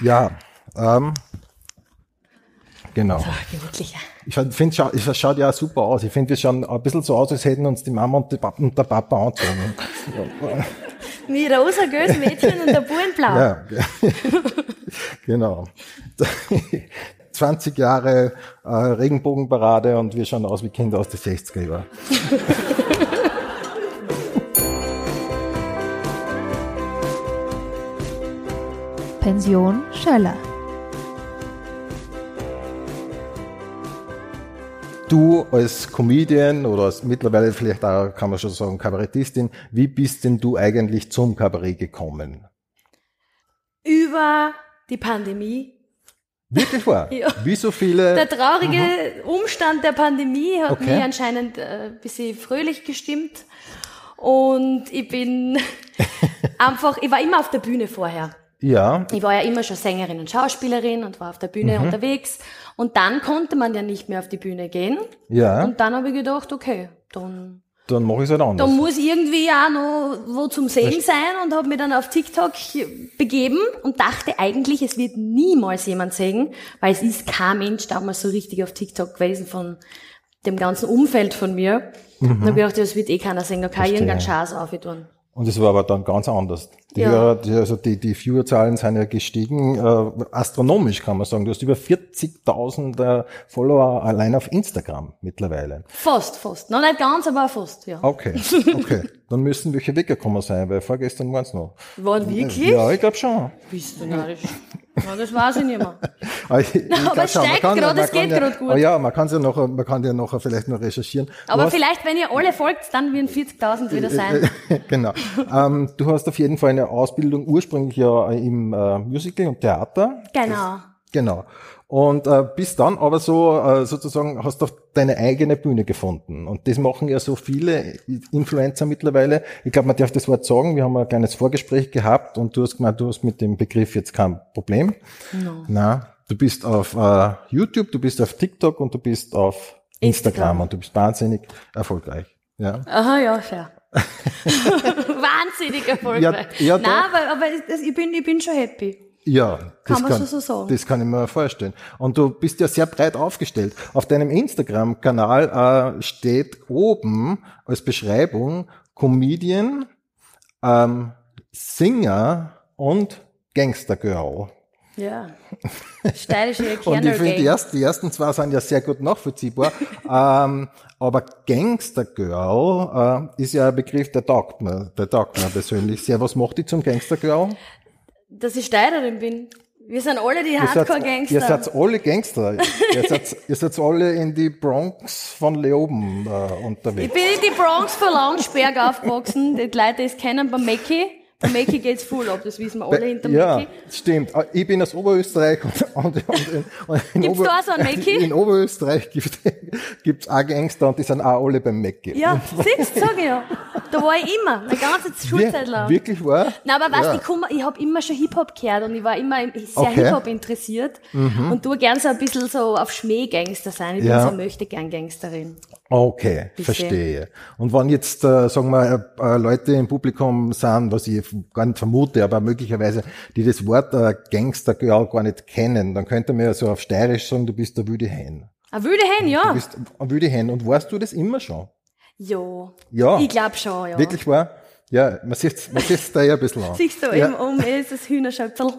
Ja, ähm, genau. So, gemütlicher. Ich finde, es schaut ja super aus. Ich finde, wir schauen ein bisschen so aus, als hätten uns die Mama und, die Papa, und der Papa angezogen. Wie rosa gelbes Mädchen und der blau. Ja, genau. 20 Jahre äh, Regenbogenparade und wir schauen aus wie Kinder aus den 60er Jahren. Pension Schöller. Du als Comedian oder als mittlerweile vielleicht auch, kann man schon sagen, Kabarettistin, wie bist denn du eigentlich zum Kabarett gekommen? Über die Pandemie. Wirklich wahr? Ja. Wie so viele? Der traurige Umstand der Pandemie hat Okay. mich anscheinend äh, ein bisschen fröhlich gestimmt. Und ich bin einfach, ich war immer auf der Bühne vorher. Ja, Ich war ja immer schon Sängerin und Schauspielerin und war auf der Bühne unterwegs. Und dann konnte man ja nicht mehr auf die Bühne gehen. ja, Und dann habe ich gedacht, okay, dann, dann mache ich es halt anders. dann muss irgendwie auch noch wo zum Sehen sein und habe mich dann auf TikTok begeben und dachte eigentlich, es wird niemals jemand sehen, weil es ist kein Mensch damals so richtig auf TikTok gewesen von dem ganzen Umfeld von mir. Und habe gedacht, ja, das wird eh keiner sehen, da kann ich irgendeinen Schatz auftun. Und es war aber dann ganz anders. Die, Ja. Hörer, die, also die, die Viewerzahlen sind ja gestiegen, äh, astronomisch kann man sagen. Du hast über 40.000 äh, Follower allein auf Instagram mittlerweile. Fast, fast. Noch nicht ganz, aber fast, ja. Okay, okay. dann müssen welche weggekommen sein, weil vorgestern waren es noch. Waren wirklich? Ja, ich glaube schon. Bist du narrisch? Ja, das weiß ich nicht mehr. Aber, ich, ich glaub aber es schon, steigt gerade, es geht ja, gerade gut. Aber ja, man kann ja nachher, man kann ja nachher vielleicht noch recherchieren. Aber hast- vielleicht, wenn ihr alle folgt, dann werden 40.000 wieder sein. genau. Ähm, du hast auf jeden Fall eine Ausbildung ursprünglich ja im äh, Musical und Theater. Genau. Genau. Und äh, bis dann aber so äh, sozusagen hast du deine eigene Bühne gefunden. Und das machen ja so viele Influencer mittlerweile. Ich glaube, man darf das Wort sagen. Wir haben ein kleines Vorgespräch gehabt und du hast gemeint, du hast mit dem Begriff jetzt kein Problem. No. Na, du bist auf äh, YouTube, du bist auf TikTok und du bist auf Instagram, Instagram. und du bist wahnsinnig erfolgreich. Ja. Aha, ja, fair. Wahnsinnig erfolgreich. Ja, ja, Nein, doch. aber, aber das, ich, bin, ich bin schon happy. Ja, das Kann man so- so sagen. Das kann ich mir vorstellen. Und du bist ja sehr breit aufgestellt. Auf deinem Instagram-Kanal äh, steht oben als Beschreibung Comedian, ähm, Singer und Gangstergirl. Ja. Steirische Und ich finde, die, ersten, die ersten zwei sind ja sehr gut nachvollziehbar. ähm, aber Gangstergirl äh, ist ja ein Begriff, der taugt mir, der taugt mir persönlich sehr. Was macht die zum Gangstergirl? Dass ich Steirerin bin. Wir sind alle die Hardcore-Gangster. Ihr seid alle Gangster. ihr, seid, ihr seid alle in die Bronx von Leoben äh, Ich unterwegs. bin in die Bronx von Launsberg aufgewachsen. Die Leute, die es kennen, beim Mackie. Beim Mackie geht's voll ab, das wissen wir alle hinter ja, Mackie. stimmt. Äh, Ich bin aus Oberösterreich und, und, und, in, und in, Gibt's da so einen Mackie? in Oberösterreich gibt gibt's auch Gangster und die sind auch alle beim Mackie. Ja, siehst du, sag ich ja. Da war ich immer, eine ganze Schulzeit lang. Wirklich wahr? Nein, aber weißt Ja. du, ich, komm- ich habe immer schon Hip-Hop gehört und ich war immer sehr Okay. Mhm. Hip-Hop interessiert und tu gern so ein bisschen so auf Schmäh-Gangster sein. Ich Ja. bin so möchte gern Gangsterin. Okay, Bisschen. verstehe. Und wenn jetzt, äh, sagen wir, äh, Leute im Publikum sind, was ich gar nicht vermute, aber möglicherweise, die das Wort äh, Gangstergirl gar nicht kennen, dann könnte man ja so auf Steirisch sagen, du bist der Wüde Hen. Ein wilde Hen, Du ja. bist ein Wüde Hen. Und warst du das immer schon? Ja. Ja. Ich glaube schon, ja. Wirklich wahr? Ja, man sieht man sieht's da ja ein bisschen an. Siehst du, ja. eben um ist das Hühnerschöpfel.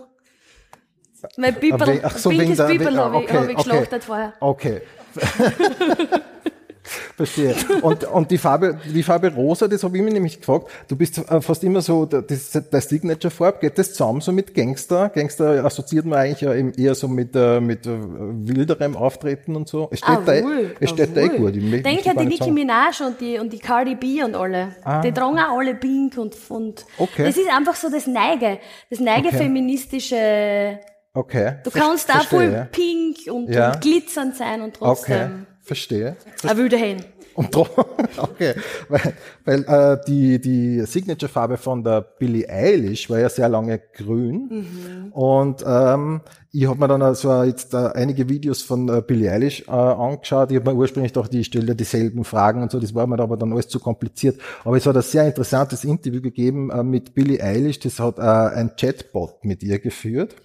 Mein Bibel, ach so, wegen der- Bibel habe ich, okay, hab ich okay. geschlachtet vorher. Okay. Verstehe. Und, und die Farbe, die Farbe rosa, das habe ich mir nämlich gefragt. Du bist äh, fast immer so, das ist der Signature-Farbe, geht das zusammen so mit Gangster? Gangster assoziiert man eigentlich ja eher so mit, äh, mit äh, wilderem Auftreten und so. Es steht Ah, da, wohl, es steht ah, da eh gut. Ich möchte Denk gar an die Nicki. Minaj und die, und die Cardi B und alle. Die tragen auch alle pink und, und Okay. das ist einfach so das Neige, das Neige Okay. feministische, Okay. du kannst auch voll verstehe. pink und, Ja. und glitzernd sein und Okay, trotzdem verstehe. ein wilder Hen. Und drum, okay, weil, weil äh, die, die Signature-Farbe von der Billie Eilish war ja sehr lange grün. Und ähm, ich habe mir dann also jetzt äh, einige Videos von äh, Billie Eilish äh, angeschaut. Ich habe mir ursprünglich gedacht, die stelle dieselben Fragen und so. Das war mir aber dann alles zu kompliziert. Aber es hat ein sehr interessantes Interview gegeben äh, mit Billie Eilish. Das hat äh, ein Chatbot mit ihr geführt.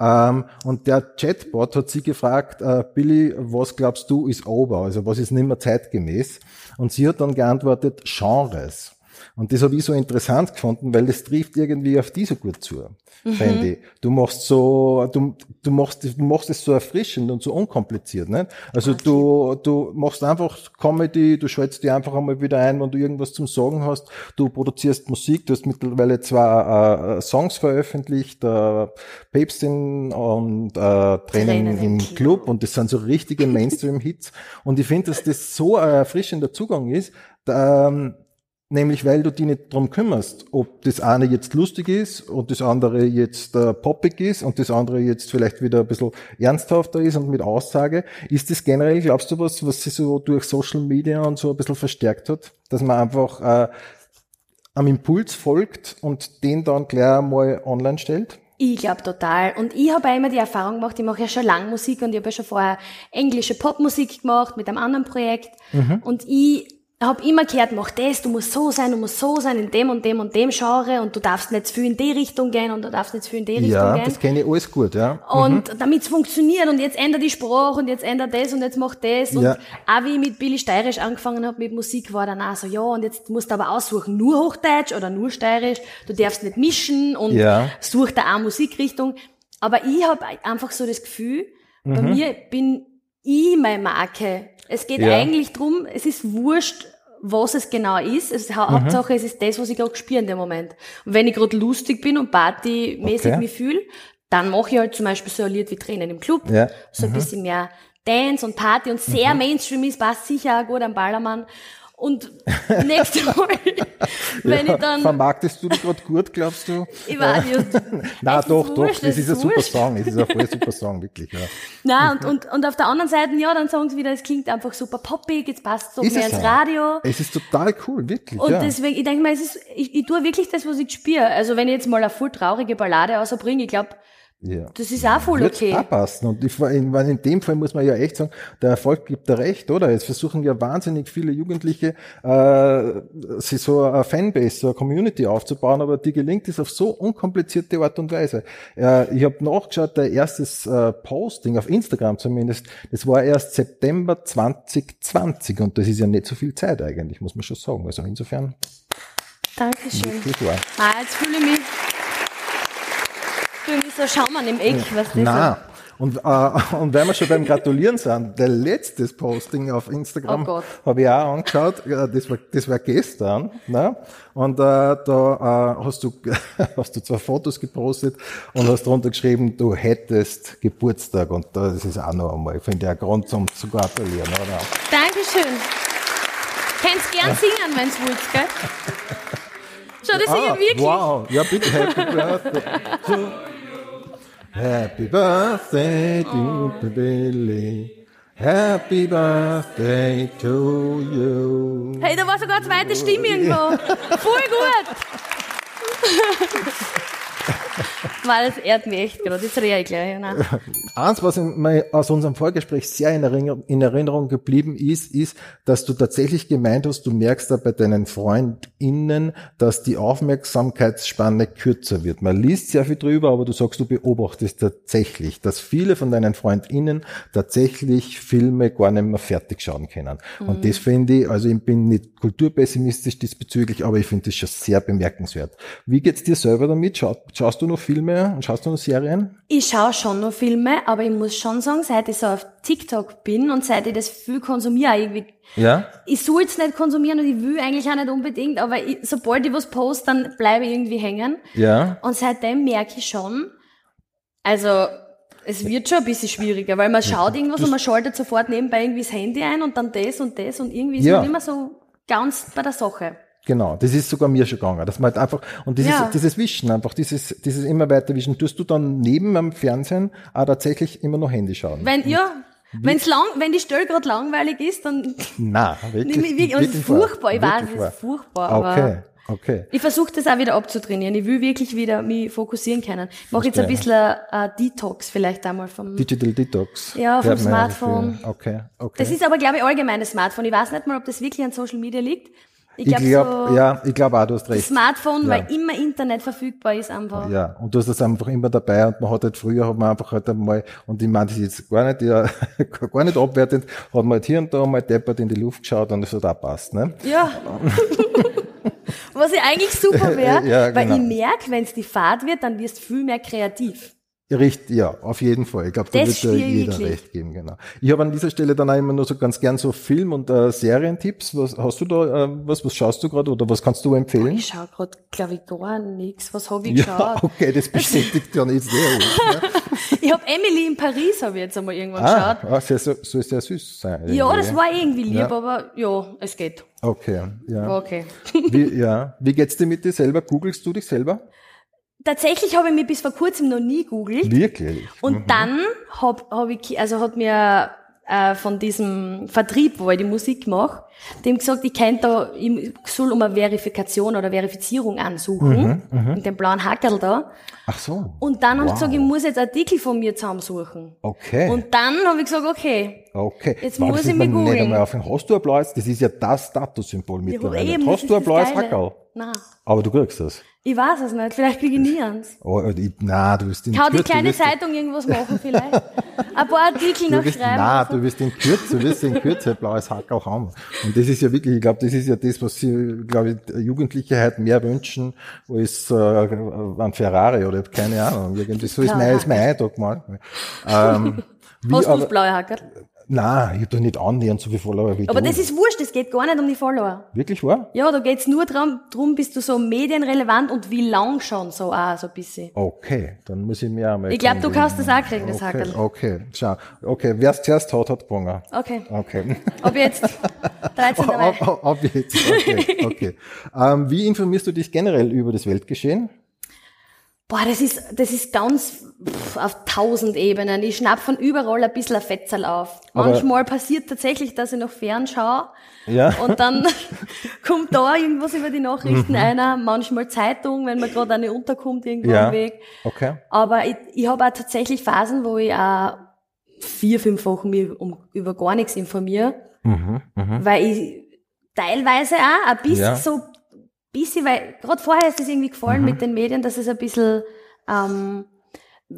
Ähm, und der Chatbot hat sie gefragt, äh, Billy, was glaubst du ist over? Also was ist nicht mehr zeitgemäß? Und sie hat dann geantwortet, Genres. Und das habe ich so interessant gefunden, weil das trifft irgendwie auf die so gut zu, mhm. finde ich. Du machst so, du, du machst, du machst es so erfrischend und so unkompliziert, nicht? Also okay. du, du machst einfach Comedy, du schaltest dir einfach einmal wieder ein, wenn du irgendwas zum Sagen hast. Du produzierst Musik, du hast mittlerweile zwei äh, Songs veröffentlicht, äh, Päpstin und äh, Tränen, Tränen im Club. Club und das sind so richtige Mainstream-Hits. und ich finde, dass das so ein erfrischender Zugang ist, da, ähm, Nämlich weil du dich nicht drum kümmerst, ob das eine jetzt lustig ist und das andere jetzt äh, poppig ist und das andere jetzt vielleicht wieder ein bisschen ernsthafter ist und mit Aussage. Ist das generell, glaubst du, was, was sich so durch Social Media und so ein bisschen verstärkt hat? Dass man einfach äh, am Impuls folgt und den dann gleich mal online stellt? Ich glaube total. Und ich habe immer die Erfahrung gemacht, ich mache ja schon lange Musik und ich habe ja schon vorher englische Popmusik gemacht mit einem anderen Projekt. Mhm. Und ich habe immer gehört, mach das, du musst so sein, du musst so sein, in dem und dem und dem Genre und du darfst nicht zu viel in die Richtung gehen und du darfst nicht zu viel in die Richtung ja, gehen. Ja, das kenne ich alles gut, ja. Und mhm. damit es funktioniert und jetzt ändert die Sprache und jetzt ändert das und jetzt mach das und ja. auch wie ich mit Billy Steirisch angefangen habe mit Musik, war dann auch so, ja, und jetzt musst du aber aussuchen, nur Hochdeutsch oder nur Steirisch, du darfst nicht mischen und ja. such da auch Musikrichtung. Aber ich habe einfach so das Gefühl, mhm. bei mir bin ich meine Marke. Es geht ja. eigentlich drum, es ist wurscht, was es genau ist. Es, mhm. Hauptsache, es ist das, was ich gerade spüre in dem Moment. Und wenn ich gerade lustig bin und partymäßig okay. mich fühle, dann mache ich halt zum Beispiel so ein Lied wie Tränen im Club. Ja. So ein mhm. bisschen mehr Dance und Party und sehr mhm. Mainstream ist, passt sicher auch gut am Ballermann. Und nächstes Mal, wenn ja, ich dann... Vermarktest du dich gerade gut, glaubst du? Ich weiß nicht. Nein, doch, doch, das ist ein super Song, das ist ein voll super Song, wirklich, ja. Nein, und, und, und auf der anderen Seite, ja, dann sagen sie wieder, es klingt einfach super poppig, jetzt passt es so mehr ins. Radio. Es ist total cool, wirklich, Und ja. deswegen, ich denke mal, es ist, ich, ich tue wirklich das, was ich spüre. Also wenn ich jetzt mal eine voll traurige Ballade rausbringe, ich glaube, ja. Das ist auch voll okay. Auch passen. Und ich, in, in dem Fall muss man ja echt sagen, der Erfolg gibt da recht, oder? Jetzt versuchen ja wahnsinnig viele Jugendliche, äh, sich so eine Fanbase, so eine Community aufzubauen, aber die gelingt es auf so unkomplizierte Art und Weise. Äh, ich habe nachgeschaut, der erstes äh, Posting auf Instagram zumindest, das war erst September 2020 und das ist ja nicht so viel Zeit eigentlich, muss man schon sagen. Also insofern. Dankeschön. Ah, jetzt fühle ich mich irgendwie so Schaumann im Eck, was das Nein. Und, äh, und wenn wir schon beim Gratulieren sind, der letzte Posting auf Instagram oh habe ich auch angeschaut, das war, das war gestern, ne? und äh, da äh, hast, du, hast du zwei Fotos gepostet und hast drunter geschrieben, du hättest Geburtstag und das ist auch noch einmal, finde ich, ein Grund zum zu gratulieren. Oder? Dankeschön. Kannst gern singen, wenn es willst, gell? Schau, das ah, ich wirklich. Wow, ja bitte, Happy Birthday. Happy birthday to Billy. Happy birthday to you. Hey, da war sogar eine zweite Stimme irgendwo. Voll gut. Weil es ehrt mich echt gerade, jetzt rede ich gleich. Nein. Eins, was aus unserem Vorgespräch sehr in Erinnerung, in Erinnerung geblieben ist, ist, dass du tatsächlich gemeint hast, du merkst da bei deinen FreundInnen, dass die Aufmerksamkeitsspanne kürzer wird. Man liest sehr viel drüber, aber du sagst, du beobachtest tatsächlich, dass viele von deinen FreundInnen tatsächlich Filme gar nicht mehr fertig schauen können. Mhm. Und das finde ich, also ich bin nicht kulturpessimistisch diesbezüglich, aber ich finde das schon sehr bemerkenswert. Wie geht's dir selber damit? Schaust du noch Filme und schaust du noch Serien? Ich schaue schon noch Filme, aber ich muss schon sagen, seit ich so auf TikTok bin und seit ich das viel konsumiere, irgendwie, ja? ich soll es nicht konsumieren und ich will eigentlich auch nicht unbedingt, aber ich, sobald ich was poste, dann bleibe ich irgendwie hängen. Ja. Und seitdem merke ich schon, also es wird schon ein bisschen schwieriger, weil man schaut irgendwas und man schaltet sofort nebenbei irgendwie das Handy ein und dann das und das und irgendwie ist ja. man immer so ganz bei der Sache. Genau, das ist sogar mir schon gegangen, dass man halt einfach, und dieses, ja. dieses Wischen, einfach dieses, dieses immer weiter Wischen, tust du dann neben am Fernsehen auch tatsächlich immer noch Handy schauen? Wenn, ja, wenn's lang, wenn die Stelle gerade langweilig ist, dann. Na, wirklich. wirklich, wirklich furchtbar, ich weiß, es ist furchtbar, okay. Okay. Ich versuche das auch wieder abzutrainieren. Ich will wirklich wieder mich fokussieren können. Ich mache jetzt ein bisschen uh, Detox vielleicht einmal vom Digital Detox. Ja, vom Smartphone. Okay, okay. Das ist aber glaube ich allgemeines Smartphone. Ich weiß nicht mal, ob das wirklich an Social Media liegt. Ich Ich glaub, glaube, so ja, ich glaube auch, du hast Das recht. Smartphone, Ja. weil immer Internet verfügbar ist einfach. Ja, und du hast das einfach immer dabei und man hat halt früher hat man einfach halt einmal, und ich meine das jetzt gar nicht, ja, gar nicht abwertend, hat man halt hier und da mal deppert in die Luft geschaut und es hat auch passt, ne? Ja. Was ja eigentlich super wäre, Ja, weil genau. ich merke, wenn es die Fahrt wird, dann wirst du viel mehr kreativ. Richtig, ja, auf jeden Fall. Ich glaube, da wird ich jeder wirklich. recht geben, genau. Ich habe an dieser Stelle dann auch immer nur so ganz gern so Film- und äh, Serientipps. Was hast du da, äh, was, was schaust du gerade oder was kannst du empfehlen? Ich schaue gerade, glaube ich, gar nichts. Was habe ich Ja, geschaut? okay, das bestätigt ja nicht sehr gut. Ne? Ich habe Emily in Paris, habe ich jetzt einmal irgendwann Ah, geschaut. ah sehr, so, soll sehr süß sein. Ja, irgendwie. das war irgendwie lieb, Ja. aber ja, es geht. Okay, ja. Okay. Wie, ja. Wie geht's dir mit dir selber? Googlest du dich selber? Tatsächlich habe ich mich bis vor kurzem noch nie googelt. Wirklich? Und dann hab, hab ich, also hat mir äh, von diesem Vertrieb, wo ich die Musik mache, dem gesagt, ich könnte da, ich soll um eine Verifikation oder Verifizierung ansuchen, mit dem blauen Hackerl da. Ach so. Und dann haben sie Wow. gesagt, ich muss jetzt Artikel von mir zusammensuchen. Okay. Und dann habe ich gesagt, okay, okay. jetzt Wow, muss ich mich googeln. Hast du ein blaues? Das ist ja das Statussymbol ich mittlerweile. eben, das Hast du ein blaues. Hackerl? Nein, Aber du kriegst das. ich weiß es nicht, vielleicht kriege ich nie eins. Oh, ich, na, du wirst in Kann die Kürze kleine Zeitung irgendwas machen vielleicht? Ein paar Artikel noch wirst, schreiben. so. du wirst in Kürze, du wirst in Kürze ein blaues Hackerl haben. Und das ist ja wirklich, ich glaube, das ist ja das, was sie, glaube ich, Jugendliche halt mehr wünschen, als äh, ein Ferrari oder keine Ahnung. Irgendwie so ist mein, ist mein Eindruck mal. Ähm, wie, Hast du aber, blaue Hackerl? Nein, ich habe doch nicht annähernd so viel Follower wie Aber du. das ist wurscht, es geht gar nicht um die Follower. Wirklich wahr? Ja, da geht's nur drum, drum, bist du so medienrelevant und wie lang schon so auch, so ein bisschen. Okay, dann muss ich mir einmal. Ich glaube, du kannst das auch kriegen, das okay, Hackerl. Okay, schau. Okay, wer es zuerst hat, hat gewonnen. Okay. Okay. Ab jetzt 13 dabei. ab, ab, ab jetzt. Okay, okay. ähm, wie informierst du dich generell über das Weltgeschehen? Boah, das ist, das ist ganz pff, auf tausend Ebenen. Ich schnapp von überall ein bisschen ein Fetzel auf. Aber- Manchmal passiert tatsächlich, dass ich noch fernschaue Ja. und dann kommt da irgendwas über die Mhm. Nachrichten einer. Manchmal Zeitung, wenn man gerade eine unterkommt irgendwo Ja. am Weg. Okay. Aber ich, ich habe auch tatsächlich Phasen, wo ich auch vier, fünf Wochen mich um, über gar nichts informiere, Mhm, mhm. weil ich teilweise auch ein bisschen Ja. so, bisschen, weil gerade vorher ist es irgendwie gefallen mit den Medien, dass es ein bisschen ähm,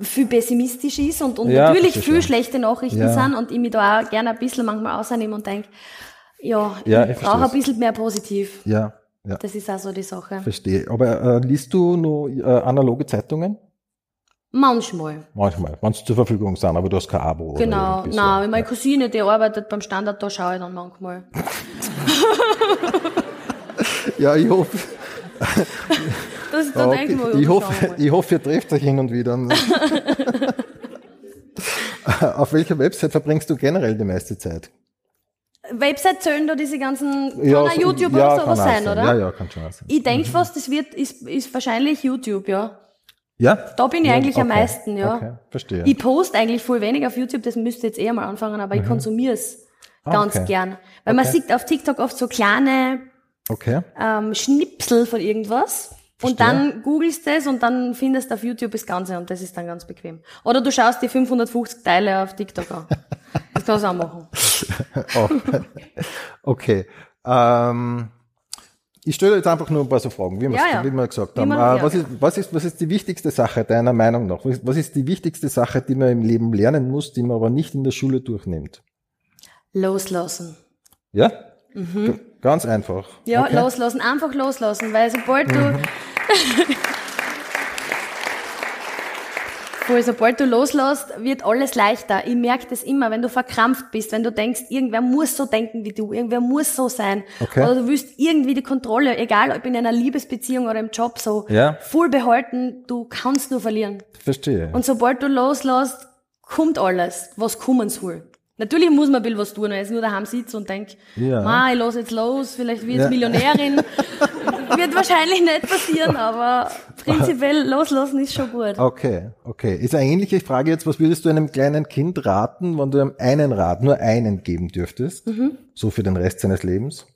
viel pessimistisch ist und, und Ja, natürlich viel schon. schlechte Nachrichten Ja. sind und ich mich da auch gerne ein bisschen manchmal rausnehme und denke, ja, Ja, ich, ich brauche ein bisschen mehr positiv. Ja, ja. Das ist auch so die Sache. Verstehe. Aber äh, liest du nur äh, analoge Zeitungen? Manchmal. Manchmal, wenn sie zur Verfügung sind, aber du hast kein Abo. oder Genau, irgendwie so. nein, meine Cousine, die arbeitet beim Standard, da schaue ich dann manchmal. Ja, ich hoffe, Das, da denke ich mir, okay. ich, hoffe, ich hoffe, ihr trefft euch hin und wieder. Auf welcher Website verbringst du generell die meiste Zeit? Website zählen da diese ganzen, kann Ja, auch YouTube ja, oder sowas sein, oder? Ja, ja, kann schon sein. Ich denke fast, das wird, ist, ist wahrscheinlich YouTube, ja. Ja? Da bin ich Ja, eigentlich am okay, meisten, ja. Okay, verstehe. Ich poste eigentlich voll wenig auf YouTube, das müsste jetzt eher mal anfangen, aber ich konsumiere es Ah, ganz okay. gern. Weil man sieht auf TikTok oft so kleine okay. ähm, Schnipsel von irgendwas. Und Verstehe. dann googelst das und dann findest du auf YouTube das Ganze und das ist dann ganz bequem. Oder du schaust die 550 Teile auf TikTok an. Das kannst du auch machen. Oh. Okay. Ähm, ich stelle jetzt einfach nur ein paar so Fragen, wie wir Ja, ja. wie wir gesagt haben. man- äh, was, ja. ist, was, ist, was ist die wichtigste Sache deiner Meinung nach? Was, was ist die wichtigste Sache, die man im Leben lernen muss, die man aber nicht in der Schule durchnimmt? Loslassen. Ja? G ganz einfach. Mhm. Ja, okay. loslassen, einfach loslassen, weil sobald du, Voll, sobald du loslässt, wird alles leichter. Ich merke das immer, wenn du verkrampft bist, wenn du denkst, irgendwer muss so denken wie du, irgendwer muss so sein. Okay. Oder du willst irgendwie die Kontrolle, egal ob in einer Liebesbeziehung oder im Job, so Ja. voll behalten, du kannst nur verlieren. Verstehe. Und sobald du loslässt, kommt alles, was kommen soll. Natürlich muss man ein bisschen was tun, wenn ich nur daheim sitze und denke, Ja. Ich lasse jetzt los, vielleicht wird Ja. Millionärin. wird wahrscheinlich nicht passieren, aber prinzipiell loslassen ist schon gut. Okay, okay. Ist eine ähnliche Frage jetzt, was würdest du einem kleinen Kind raten, wenn du ihm einen Rat, nur einen geben dürftest? Mhm. So für den Rest seines Lebens?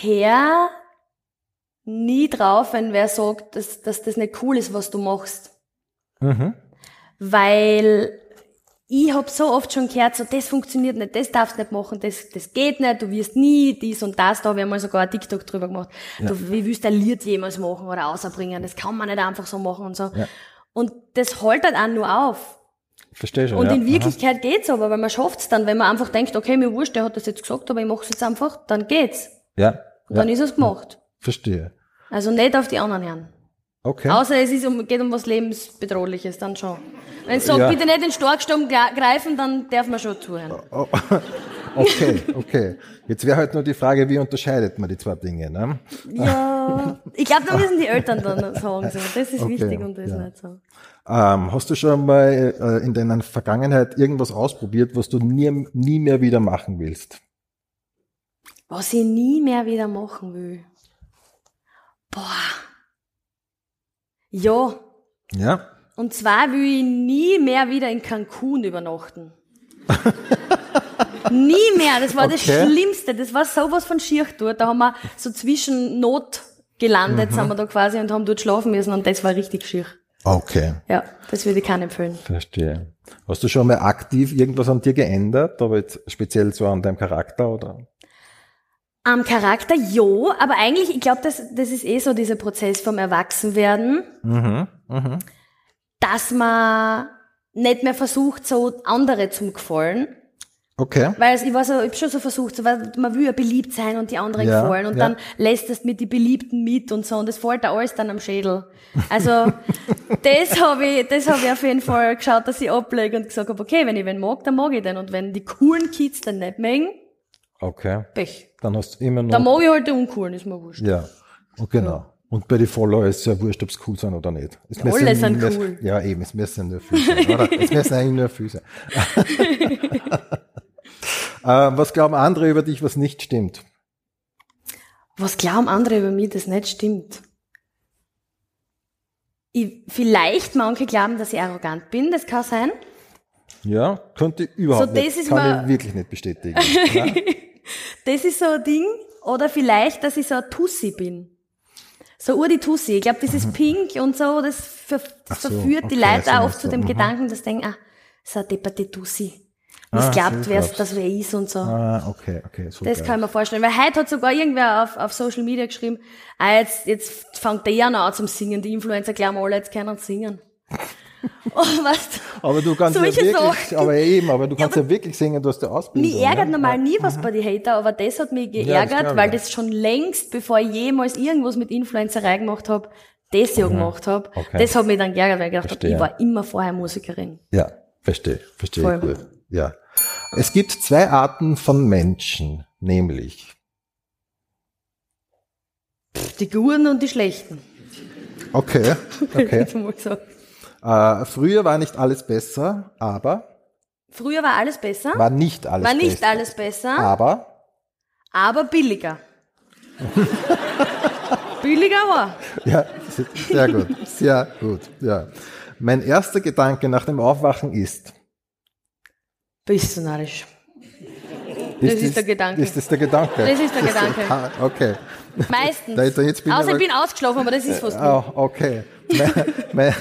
Hör nie drauf, wenn wer sagt, dass, dass das nicht cool ist, was du machst. Mhm. Weil ich hab so oft schon gehört, so, das funktioniert nicht, das darfst nicht machen, das, das geht nicht, du wirst nie dies und das, da haben wir mal sogar ein TikTok drüber gemacht. Du, wie willst du ein Lied jemals machen oder rausbringen? Das kann man nicht einfach so machen und so. Ja. Und das hält halt auch nur auf. Verstehe schon. Und ja. in Wirklichkeit geht's aber, weil man schafft's dann, wenn man einfach denkt, okay, mir wurscht, der hat das jetzt gesagt, aber ich mach's jetzt einfach, dann geht's. Aha. Ja. Und dann ja. ist es gemacht. Verstehe. Also nicht auf die anderen hören. Okay. Außer es ist um, geht um was Lebensbedrohliches, dann schon. Wenn es sagt, Ja. bitte nicht den Starksturm greifen, dann darf man schon zuhören. Oh, okay, okay. Jetzt wäre halt nur die Frage, wie unterscheidet man die zwei Dinge, ne? Ja, ich glaube, da müssen die Eltern dann sagen, so. das ist Okay, wichtig und das ja. nicht so. Ähm, hast du schon mal äh, in deiner Vergangenheit irgendwas ausprobiert, was du nie, nie mehr wieder machen willst? Was ich nie mehr wieder machen will. Boah. Ja, Ja? und zwar will ich nie mehr wieder in Cancun übernachten. nie mehr, das war das Okay. Schlimmste. Das war sowas von schier dort. Da haben wir so zwischen Not gelandet, Mhm. sind wir da quasi und haben dort schlafen müssen und das war richtig schier. Okay, Ja, das würde ich keinen empfehlen. verstehe. Hast du schon mal aktiv irgendwas an dir geändert, aber jetzt speziell so an deinem Charakter oder? Am Charakter, ja, aber eigentlich, ich glaube, das, das ist eh so dieser Prozess vom Erwachsenwerden, Mhm, mhm. dass man nicht mehr versucht, so andere zu gefallen. Okay. Weil ich war so, ich hab schon so versucht, so, weil man will ja beliebt sein und die anderen Ja, gefallen und ja. dann lässt es mit die Beliebten mit und so und das fällt da alles dann am Schädel. Also das habe ich, das habe ich auf jeden Fall geschaut, dass ich ablege und gesagt habe, okay, wenn ich wen mag, dann mag ich den und wenn die coolen Kids den nicht mögen, Okay. Pech. Dann hast du immer noch. Dann mag ich halt die uncoolen, ist mir wurscht. Ja, und genau. Und bei den Follower ist es ja wurscht, ob es cool sind oder nicht. Es müssen alle sind nur- cool. Ja, eben, es müssen nur viel sein, oder? Es müssen eigentlich nur viel sein. äh, was glauben andere über dich, was nicht stimmt? Was glauben andere über mich, das nicht stimmt? Ich, vielleicht manche glauben, dass ich arrogant bin, das kann sein. Ja, könnte ich überhaupt So, das nicht. ist Kann ich wirklich nicht bestätigen. Das ist so ein Ding. Oder vielleicht, dass ich so ein Tussi bin. So die Tussi. Ich glaube, dieses Pink und so, das, ver das Mhm. So, verführt die okay, Leute so auch oft zu dem mhm. Gedanken, dass sie denken, ah, so eine depperte Tussi. Und Ah, es glaubt, so wer das wer ist und so. ah, okay, okay. So Das geil. kann ich mir vorstellen. Weil heute hat sogar irgendwer auf, auf Social Media geschrieben, ah, jetzt, jetzt fängt der an zum Singen. Die Influencer glauben alle, jetzt können singen. oh, weißt du? aber du kannst ja wirklich, Sachen. aber eben, aber du kannst ja, wirklich singen, du hast ja Ausbildung. Mich ärgert ne? normal nie was bei den Hater, aber das hat mich Ja, das geärgert, glaub ich, weil ja. das schon längst, bevor ich jemals irgendwas mit Influencerei gemacht habe, das ja gemacht habe. Mhm. Okay. Das hat mich dann geärgert, weil ich gedacht habe, ich war immer vorher Musikerin. Ja, verstehe, verstehe Voll. ich gut. Ja. Es gibt zwei Arten von Menschen, nämlich, Die Guten und die Schlechten. okay, okay, Jetzt mal gesagt. Äh, früher war nicht alles besser, aber, Früher war alles besser, war nicht alles war nicht besser, alles besser, aber, aber billiger. billiger war. ja, sehr gut, sehr gut, ja. Mein erster Gedanke nach dem Aufwachen ist, Bist du narrisch. Das ist der Gedanke. Ist das der Gedanke? Das ist der Gedanke. Ah, Okay. Meistens. Da- da jetzt bin ich Außer ich aber- bin ausgeschlafen, aber das ist fast nie. Oh, okay. mein, mein,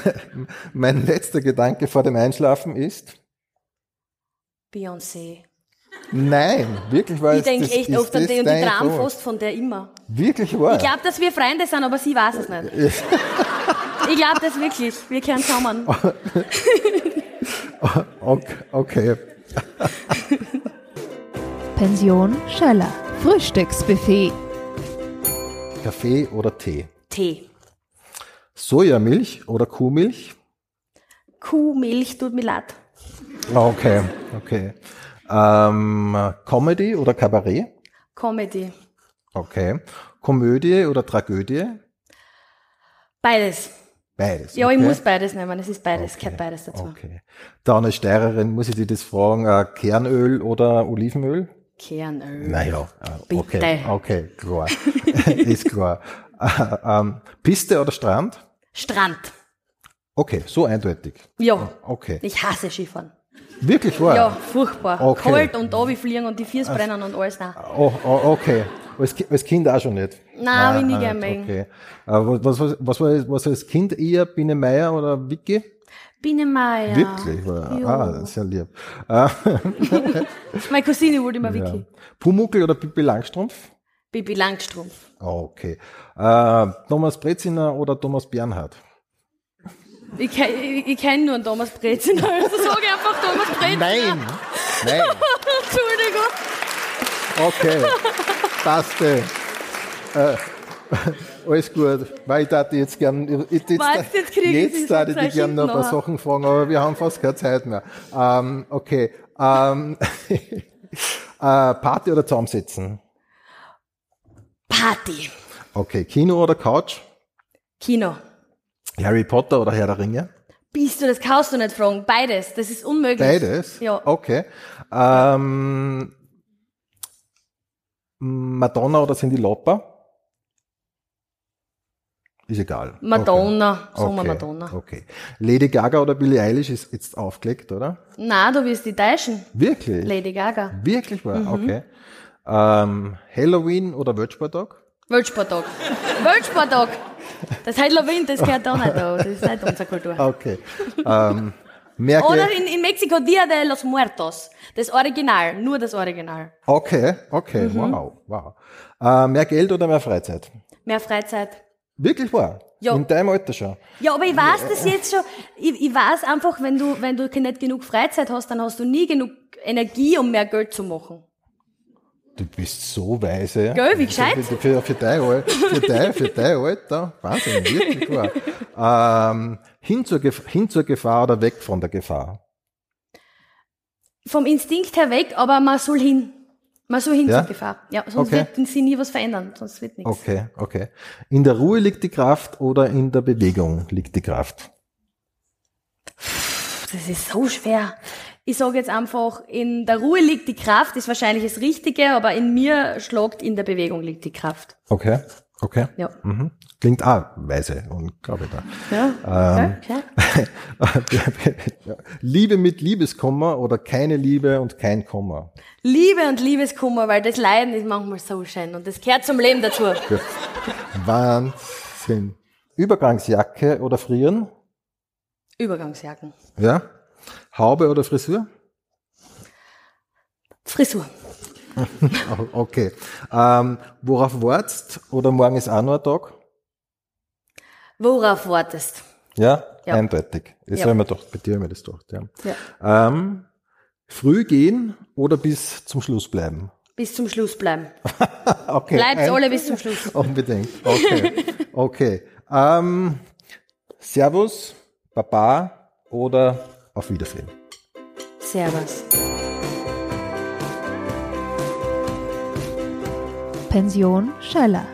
mein letzter Gedanke vor dem Einschlafen ist, Beyoncé. nein, wirklich wahr. Ich ist denke das- echt ist oft an das die und ich Tod? fast von der immer. Wirklich wahr. Ich glaube, dass wir Freunde sind, aber sie weiß es nicht. Ich glaube das wirklich. Wir kehren zusammen. Okay, okay. Pension Schöller. Frühstücksbuffet. Kaffee oder Tee? Tee. Sojamilch oder Kuhmilch? Kuhmilch tut mir leid. Okay, okay. Ähm, Comedy oder Kabarett? Comedy. Okay. Komödie oder Tragödie? Beides. Beides. Ja, okay. ich muss beides nehmen. Es ist beides. Okay, Gehört beides dazu. Okay. Dann als Steirerin muss ich dir das fragen, äh, Kernöl oder Olivenöl? Kernöl. Naja, äh, okay, Bitte. okay, klar. ist klar. Äh, ähm, Piste oder Strand? Strand. Okay, so eindeutig. Ja. Okay. Ich hasse Skifahren. Wirklich wahr? Ja, furchtbar. Okay. Kalt und runterfliegen und die Füße brennen und alles. Nein. Oh, oh, okay. Als, als Kind auch schon nicht. Nein, ich Ah, gern nicht. mögen. Okay. Äh, was, was, was, war, was war als Kind eher Biene Meier oder Vicky? Biene Meier. Wirklich? Ja. ah, ja lieb. Meine Cousine wurde immer ja. Vicky. Pumuckl oder Pippi Langstrumpf? Bibi Langstrumpf. Okay. Äh, Thomas Breziner oder Thomas Bernhard? Ich, ich, ich kenne nur einen Thomas Brezin, also sage ich einfach Thomas Brezin. Nein! Nein! Entschuldigung. Okay. Passt. eh. Äh, alles gut. Weil ich dachte jetzt gern, jetzt, jetzt jetzt schon darf ich gerne noch ein paar Sachen fragen, aber wir haben fast keine Zeit mehr. Ähm, okay. Ähm, äh, Party oder zusammensitzen? Party. Okay. Kino oder Couch? Kino. Harry Potter oder Herr der Ringe? Bist du, das kannst du nicht fragen. Beides. Das ist unmöglich. Beides? Ja. Okay. Ähm, Madonna oder Cindy Lauper? Ist egal. Madonna. Okay. Sagen wir okay. Madonna. Okay. Lady Gaga oder Billie Eilish ist jetzt aufgelegt, oder? Na, du wirst die täuschen. Wirklich? Lady Gaga. Wirklich wahr? Mhm. Okay. Ähm, Halloween oder Weltsporttag? Weltsporttag. Weltsporttag. Das Halloween, das gehört da nicht da. Das ist nicht unsere Kultur. Okay. ähm, merke, Oder in, in Mexiko Dia de los Muertos. Das Original. Nur das Original. okay, okay, Mhm. wow, wow. Äh, mehr Geld oder mehr Freizeit? Mehr Freizeit. Wirklich wahr? Ja. In deinem Alter schon? Ja, aber ich weiß das jetzt schon. Ich, ich weiß einfach, wenn du, wenn du nicht genug Freizeit hast, dann hast du nie genug Energie, um mehr Geld zu machen. Du bist so weise. Gell, wie gescheit? Für, für, für, dein, Al- für, dein, für dein Alter. Wahnsinn, wirklich wahr. Ähm, hin, zur hin zur Gefahr oder weg von der Gefahr? Vom Instinkt her weg, aber man soll hin. Man soll hin Ja? zur Gefahr. Ja, sonst Okay. wird sich nie was verändern. Sonst wird nichts. Okay, okay. In der Ruhe liegt die Kraft oder in der Bewegung liegt die Kraft? Das ist so schwer. Ich sage jetzt einfach, in der Ruhe liegt die Kraft, ist wahrscheinlich das Richtige, aber in mir schlagt in der Bewegung liegt die Kraft. Okay, okay. Ja. Mhm. Klingt auch weise und glaube ich da. Ja. Ähm, okay. Liebe mit Liebeskummer oder keine Liebe und kein Kummer? Liebe und Liebeskummer, weil das Leiden ist manchmal so schön und das gehört zum Leben dazu. Gut. Wahnsinn. Übergangsjacke oder frieren? Übergangsjacken. Ja. Haube oder Frisur? Frisur. Okay. Ähm, worauf wartest oder morgen ist auch noch ein Tag? Worauf wartest? Ja, Ja. eindeutig. Das Ja. haben wir doch, bei dir haben wir das doch. Ja. Ja. Ähm, früh gehen oder bis zum Schluss bleiben? Bis zum Schluss bleiben. Okay. Bleibt ein- alle bis zum Schluss. Unbedingt. Okay. Okay. Ähm, Servus, Baba oder auf Wiedersehen. Servus. Pension Schöller.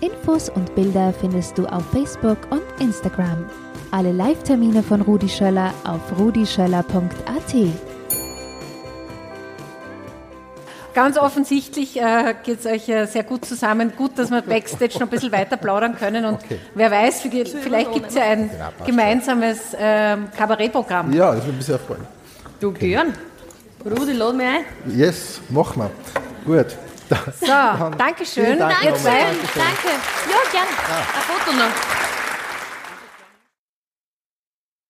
Infos und Bilder findest du auf Facebook und Instagram. Alle Live-Termine von Rudi Schöller auf rudischöller.at. Ganz offensichtlich äh, geht es euch äh, sehr gut zusammen. Gut, dass wir Backstage noch ein bisschen weiter plaudern können. Und Okay. wer weiß, vielleicht, gibt es ja ein gemeinsames ähm, Kabarettprogramm. Ja, das würde mich sehr freuen. Du gern. Rudi, lad mich ein. Yes, machen wir. Gut. So, Dankeschön. Dank. Danke. Danke. Ja, gerne. Ein Foto noch.